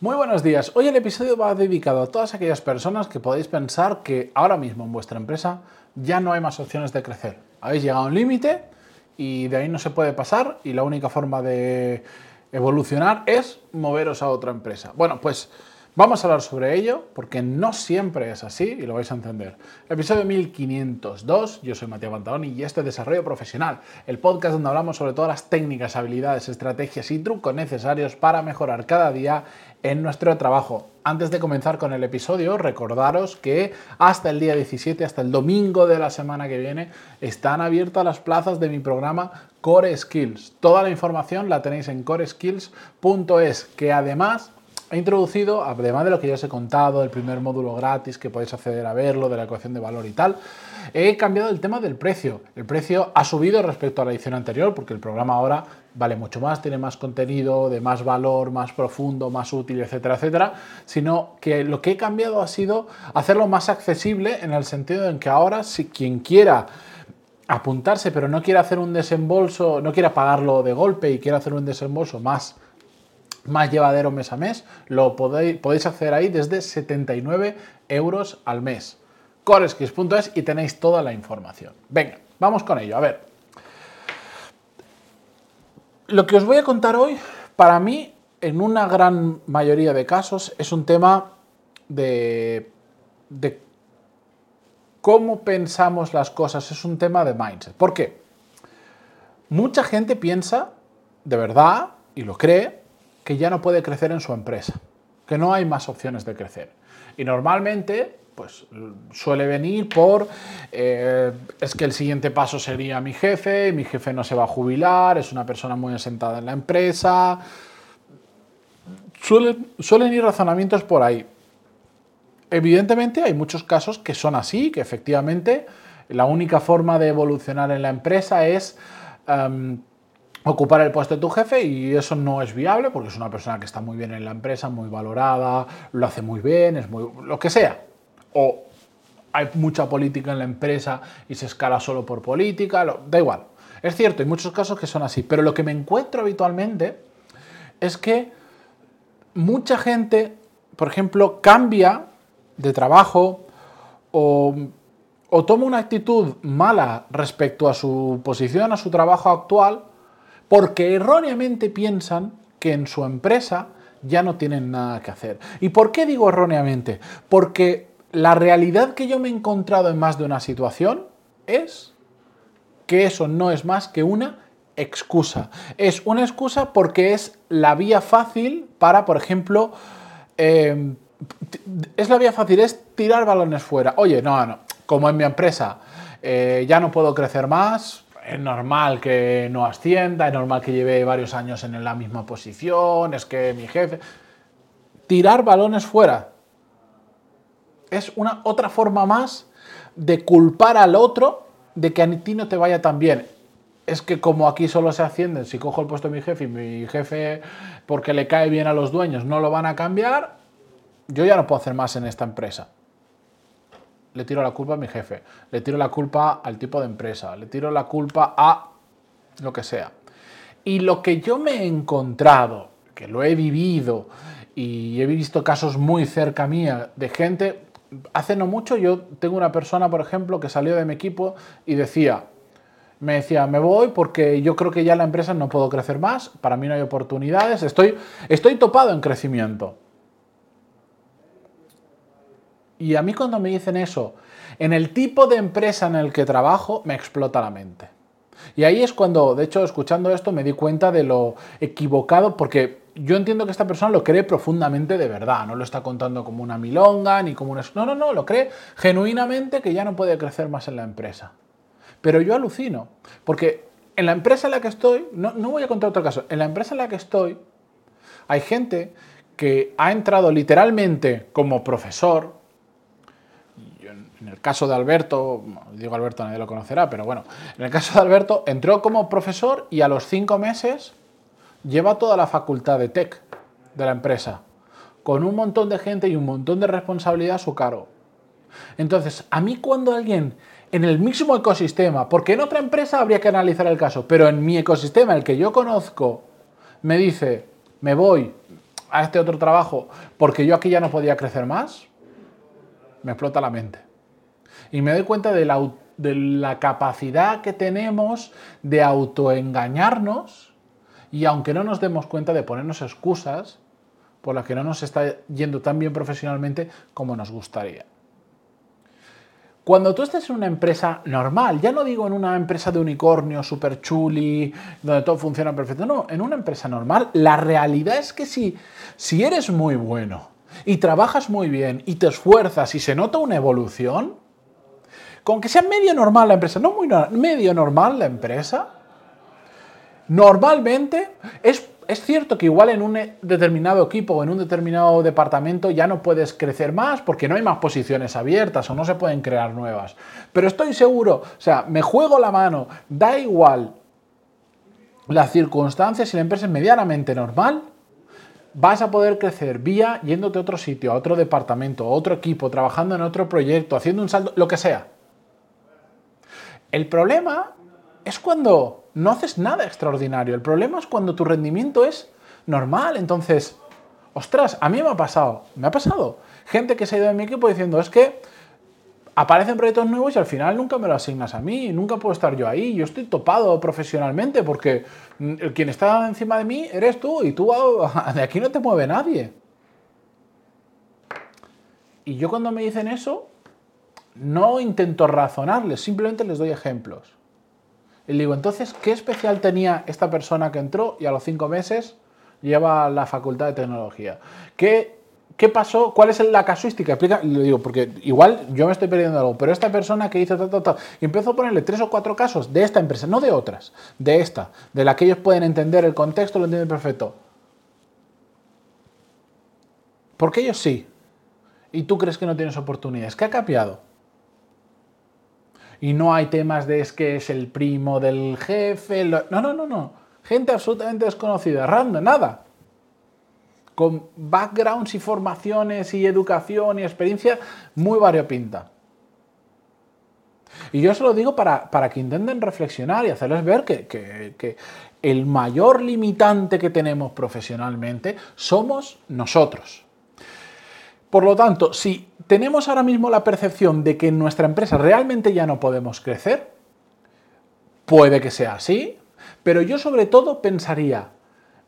Muy buenos días. Hoy el episodio va dedicado a todas aquellas personas que podéis pensar que ahora mismo en vuestra empresa ya no hay más opciones de crecer. Habéis llegado a un límite y de ahí no se puede pasar y la única forma de evolucionar es moveros a otra empresa. Bueno, pues Vamos a hablar sobre ello porque no siempre es así y lo vais a entender. Episodio 1502, yo soy Matías Pantaloni y este es Desarrollo Profesional, el podcast donde hablamos sobre todas las técnicas, habilidades, estrategias y trucos necesarios para mejorar cada día en nuestro trabajo. Antes de comenzar con el episodio, recordaros que hasta el día 17, hasta el domingo de la semana que viene, están abiertas las plazas de mi programa Core Skills. Toda la información la tenéis en coreskills.es, que además He introducido, además de lo que ya os he contado, el primer módulo gratis que podéis acceder a verlo, de la ecuación de valor y tal, he cambiado el tema del precio. El precio ha subido respecto a la edición anterior porque el programa ahora vale mucho más, tiene más contenido, de más valor, más profundo, más útil, etcétera, etcétera, sino que lo que he cambiado ha sido hacerlo más accesible en el sentido en que ahora si quien quiera apuntarse pero no quiere hacer un desembolso, no quiera pagarlo de golpe y quiere hacer un desembolso más más llevadero mes a mes, lo podéis, podéis acceder ahí desde 79 euros al mes. Coreskis.es y tenéis toda la información. Venga, vamos con ello. A ver. Lo que os voy a contar hoy, para mí, en una gran mayoría de casos, es un tema de, de cómo pensamos las cosas. Es un tema de mindset. ¿Por qué? Mucha gente piensa, de verdad, y lo cree, que ya no puede crecer en su empresa, que no hay más opciones de crecer. Y normalmente, pues suele venir por, eh, es que el siguiente paso sería mi jefe, mi jefe no se va a jubilar, es una persona muy asentada en la empresa. Suelen, suelen ir razonamientos por ahí. Evidentemente hay muchos casos que son así, que efectivamente la única forma de evolucionar en la empresa es... Em, ocupar el puesto de tu jefe y eso no es viable porque es una persona que está muy bien en la empresa, muy valorada, lo hace muy bien, es muy lo que sea. O hay mucha política en la empresa y se escala solo por política, da igual. Es cierto, hay muchos casos que son así, pero lo que me encuentro habitualmente es que mucha gente, por ejemplo, cambia de trabajo o, o toma una actitud mala respecto a su posición, a su trabajo actual, porque erróneamente piensan que en su empresa ya no tienen nada que hacer. ¿Y por qué digo erróneamente? Porque la realidad que yo me he encontrado en más de una situación es que eso no es más que una excusa. Es una excusa porque es la vía fácil para, por ejemplo, em, es la vía fácil, es tirar balones fuera. Oye, no, no, como en mi empresa eh, ya no puedo crecer más, es normal que no ascienda, es normal que lleve varios años en la misma posición, es que mi jefe... Tirar balones fuera es una otra forma más de culpar al otro de que a ti no te vaya tan bien. Es que como aquí solo se ascienden, si cojo el puesto de mi jefe y mi jefe, porque le cae bien a los dueños, no lo van a cambiar, yo ya no puedo hacer más en esta empresa le tiro la culpa a mi jefe, le tiro la culpa al tipo de empresa, le tiro la culpa a lo que sea. Y lo que yo me he encontrado, que lo he vivido y he visto casos muy cerca mía de gente, hace no mucho yo tengo una persona, por ejemplo, que salió de mi equipo y decía, me decía, me voy porque yo creo que ya la empresa no puedo crecer más, para mí no hay oportunidades, estoy, estoy topado en crecimiento. Y a mí cuando me dicen eso, en el tipo de empresa en el que trabajo, me explota la mente. Y ahí es cuando, de hecho, escuchando esto, me di cuenta de lo equivocado, porque yo entiendo que esta persona lo cree profundamente de verdad, no lo está contando como una milonga, ni como una... No, no, no, lo cree genuinamente que ya no puede crecer más en la empresa. Pero yo alucino, porque en la empresa en la que estoy, no, no voy a contar otro caso, en la empresa en la que estoy, hay gente que ha entrado literalmente como profesor, en el caso de Alberto, digo Alberto nadie lo conocerá, pero bueno, en el caso de Alberto entró como profesor y a los cinco meses lleva toda la facultad de tech de la empresa, con un montón de gente y un montón de responsabilidad a su cargo. Entonces, a mí cuando alguien en el mismo ecosistema, porque en otra empresa habría que analizar el caso, pero en mi ecosistema, el que yo conozco, me dice, me voy, a este otro trabajo porque yo aquí ya no podía crecer más, me explota la mente. Y me doy cuenta de la, de la capacidad que tenemos de autoengañarnos y aunque no nos demos cuenta de ponernos excusas por las que no nos está yendo tan bien profesionalmente como nos gustaría. Cuando tú estés en una empresa normal, ya no digo en una empresa de unicornio super chuli, donde todo funciona perfecto, no, en una empresa normal, la realidad es que si, si eres muy bueno y trabajas muy bien y te esfuerzas y se nota una evolución, con que sea medio normal la empresa, no muy medio normal la empresa, normalmente es es cierto que igual en un determinado equipo o en un determinado departamento ya no puedes crecer más porque no hay más posiciones abiertas o no se pueden crear nuevas. Pero estoy seguro, o sea, me juego la mano, da igual las circunstancias, si la empresa es medianamente normal, vas a poder crecer vía yéndote a otro sitio, a otro departamento, a otro equipo, trabajando en otro proyecto, haciendo un salto, lo que sea. El problema es cuando no haces nada extraordinario. El problema es cuando tu rendimiento es normal. Entonces, ostras, a mí me ha pasado, me ha pasado. Gente que se ha ido de mi equipo diciendo, es que aparecen proyectos nuevos y al final nunca me lo asignas a mí, nunca puedo estar yo ahí. Yo estoy topado profesionalmente porque mm, quien está encima de mí eres tú y tú de aquí no te mueve nadie. Y yo cuando me dicen eso, no intento razonarles, simplemente les doy ejemplos. Y le digo, entonces, ¿qué especial tenía esta persona que entró y a los cinco meses lleva la facultad de tecnología? ¿Qué, qué pasó? ¿Cuál es la casuística? Explica, le digo, porque igual yo me estoy perdiendo algo, pero esta persona que hizo ta, ta, y empezó a ponerle tres o cuatro casos de esta empresa, no de otras, de esta, de la que ellos pueden entender el contexto, lo entienden perfecto. Porque ellos sí. Y tú crees que no tienes oportunidades. ¿Qué ha cambiado? Y no hay temas de es que es el primo del jefe. No, no, no, no. Gente absolutamente desconocida, random, nada. Con backgrounds y formaciones y educación y experiencia muy variopinta. Y yo se lo digo para, para que intenten reflexionar y hacerles ver que, que el mayor limitante que tenemos profesionalmente somos nosotros. Por lo tanto, si tenemos ahora mismo la percepción de que en nuestra empresa realmente ya no podemos crecer. Puede que sea así, pero yo sobre todo pensaría,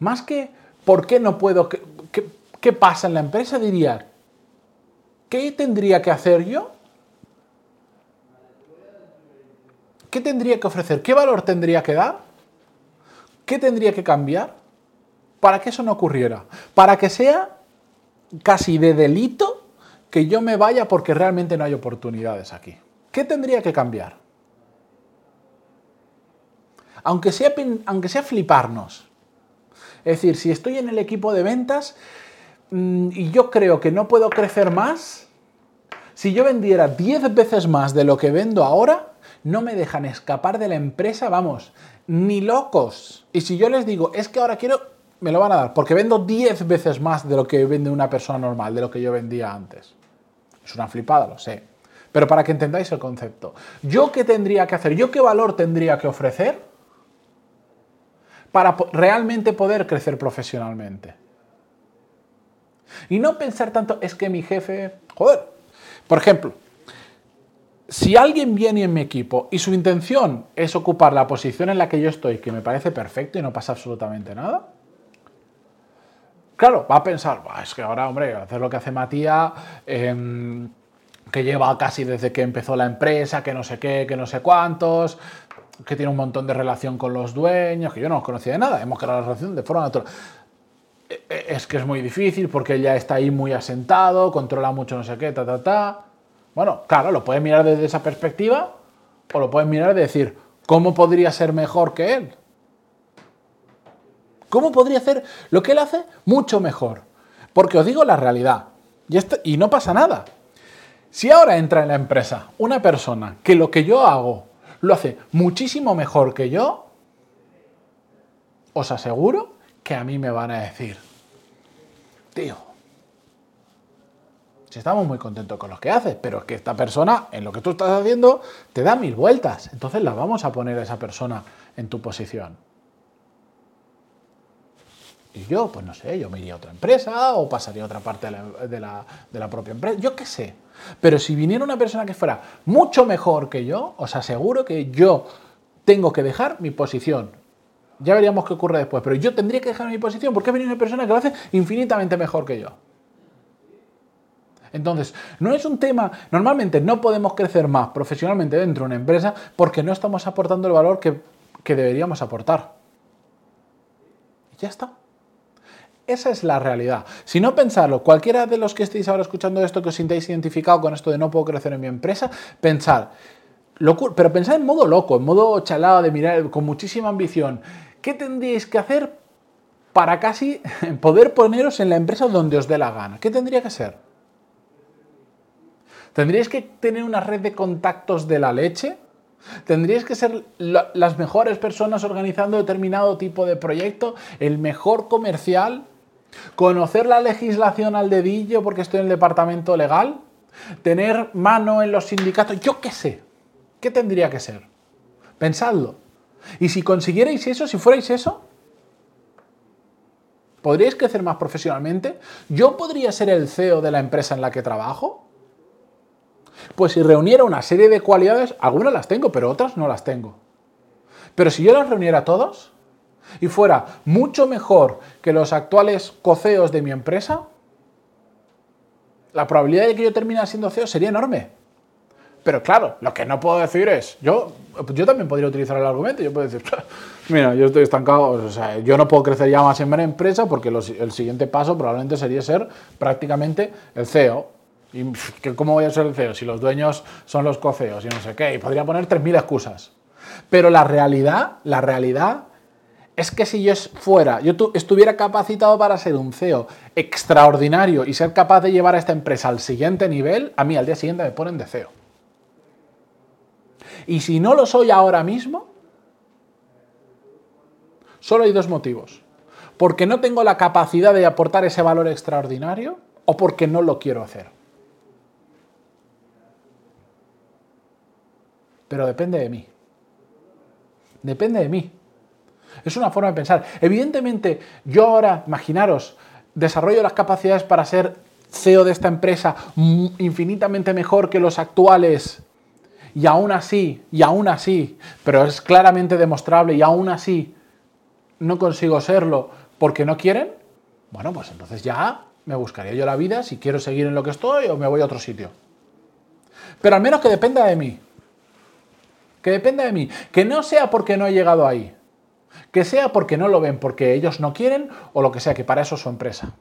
más que por qué no puedo, qué, pasa en la empresa, diría, ¿qué tendría que hacer yo? ¿Qué tendría que ofrecer? ¿Qué valor tendría que dar? ¿Qué tendría que cambiar para que eso no ocurriera? Para que sea casi de delito que yo me vaya porque realmente no hay oportunidades aquí. ¿Qué tendría que cambiar? Aunque sea, aunque sea fliparnos. Es decir, si estoy en el equipo de ventas mm, y yo creo que no puedo crecer más, si yo vendiera 10 veces más de lo que vendo ahora, no me dejan escapar de la empresa, vamos, ni locos. Y si yo les digo, es que ahora quiero, me lo van a dar, porque vendo 10 veces más de lo que vende una persona normal, de lo que yo vendía antes. Es una flipada, lo sé. Pero para que entendáis el concepto, ¿yo qué tendría que hacer? ¿Yo qué valor tendría que ofrecer para realmente poder crecer profesionalmente? Y no pensar tanto, es que mi jefe, joder, por ejemplo, si alguien viene en mi equipo y su intención es ocupar la posición en la que yo estoy, que me parece perfecto y no pasa absolutamente nada, Claro, va a pensar, es que ahora, hombre, hacer lo que hace Matías, em, que lleva casi desde que empezó la empresa, que no sé qué, que no sé cuántos, que tiene un montón de relación con los dueños, que yo no os conocía de nada, hemos creado la relación de forma natural. E, e, es que es muy difícil porque él ya está ahí muy asentado, controla mucho no sé qué, ta, ta, ta. Bueno, claro, lo puedes mirar desde esa perspectiva o lo puedes mirar de decir, ¿cómo podría ser mejor que él? ¿Cómo podría hacer lo que él hace mucho mejor? Porque os digo la realidad, y, no pasa nada. Si ahora entra en la empresa una persona que lo que yo hago lo hace muchísimo mejor que yo, os aseguro que a mí me van a decir, tío, si estamos muy contentos con lo que haces, pero es que esta persona en lo que tú estás haciendo te da mil vueltas, entonces la vamos a poner a esa persona en tu posición. Y yo, pues no sé, yo me iría a otra empresa o pasaría a otra parte de la, propia empresa, yo qué sé. Pero si viniera una persona que fuera mucho mejor que yo, os aseguro que yo tengo que dejar mi posición. Ya veríamos qué ocurre después, pero yo tendría que dejar mi posición porque ha venido una persona que lo hace infinitamente mejor que yo. Entonces, no es un tema, normalmente no podemos crecer más profesionalmente dentro de una empresa porque no estamos aportando el valor que, que deberíamos aportar. Y ya está. Esa es la realidad. Si no pensarlo, cualquiera de los que estéis ahora escuchando esto, que os sintáis identificado con esto de no puedo crecer en mi empresa, pensar, pero pensad en modo loco, en modo chalado, de mirar con muchísima ambición. ¿Qué tendríais que hacer para casi poder poneros en la empresa donde os dé la gana? ¿Qué tendría que ser? ¿Tendríais que tener una red de contactos de la leche? Tendríais que ser las mejores personas organizando determinado tipo de proyecto, el mejor comercial, conocer la legislación al dedillo porque estoy en el departamento legal, tener mano en los sindicatos, yo qué sé, ¿qué tendría que ser? Pensadlo. Y si consiguierais eso, si fuerais eso, ¿podríais crecer más profesionalmente? ¿Yo podría ser el CEO de la empresa en la que trabajo? Pues si reuniera una serie de cualidades, algunas las tengo, pero otras no las tengo. Pero si yo las reuniera todos y fuera mucho mejor que los actuales coceos de mi empresa, la probabilidad de que yo termine siendo CEO sería enorme. Pero claro, lo que no puedo decir es, yo, yo también podría utilizar el argumento, yo puedo decir, mira, yo estoy estancado, o sea, yo no puedo crecer ya más en mi empresa porque el siguiente paso probablemente sería ser prácticamente el CEO. ¿Y cómo voy a ser el CEO si los dueños son los coceos y no sé qué? Y podría poner 3.000 excusas. Pero la realidad, la realidad es que si yo fuera, yo estuviera capacitado para ser un CEO extraordinario y ser capaz de llevar a esta empresa al siguiente nivel, a mí al día siguiente me ponen de CEO. Y si no lo soy ahora mismo, solo hay dos motivos. Porque no tengo la capacidad de aportar ese valor extraordinario o porque no lo quiero hacer. Pero depende de mí. Depende de mí. Es una forma de pensar. Evidentemente, yo ahora, imaginaros, desarrollo las capacidades para ser CEO de esta empresa infinitamente mejor que los actuales. Y aún así, y aún así, pero es claramente demostrable y aún así no consigo serlo porque no quieren, bueno, pues entonces ya me buscaría yo la vida si quiero seguir en lo que estoy o me voy a otro sitio. Pero al menos que dependa de mí que dependa de mí, que no sea porque no he llegado ahí, que sea porque no lo ven, porque ellos no quieren o lo que sea, que para eso es su empresa.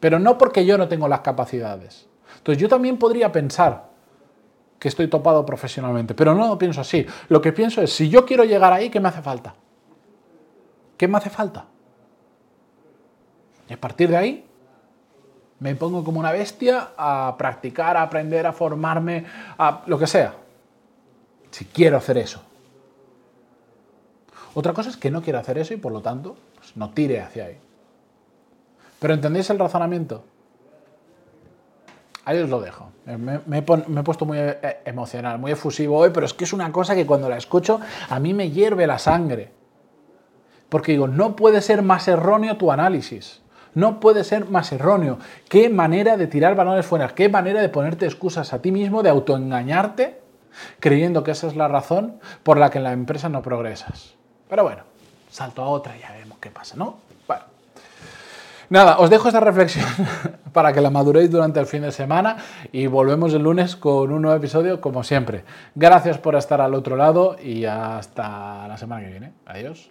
Pero no porque yo no tengo las capacidades. Entonces yo también podría pensar que estoy topado profesionalmente, pero no lo pienso así. Lo que pienso es, si yo quiero llegar ahí, ¿qué me hace falta? ¿Qué me hace falta? Y a partir de ahí me pongo como una bestia a practicar, a aprender, a formarme, a lo que sea si quiero hacer eso. Otra cosa es que no quiero hacer eso y por lo tanto pues, no tire hacia ahí. Pero ¿entendéis el razonamiento? Ahí os lo dejo. Me, he, puesto muy eh, emocional, muy efusivo hoy, pero es que es una cosa que cuando la escucho a mí me hierve la sangre. Porque digo, no puede ser más erróneo tu análisis. No puede ser más erróneo. Qué manera de tirar balones fuera, qué manera de ponerte excusas a ti mismo, de autoengañarte creyendo que esa es la razón por la que en la empresa no progresas. Pero bueno, salto a otra y ya vemos qué pasa, ¿no? Bueno. Nada, os dejo esta reflexión para que la maduréis durante el fin de semana y volvemos el lunes con un nuevo episodio como siempre. Gracias por estar al otro lado y hasta la semana que viene. Adiós.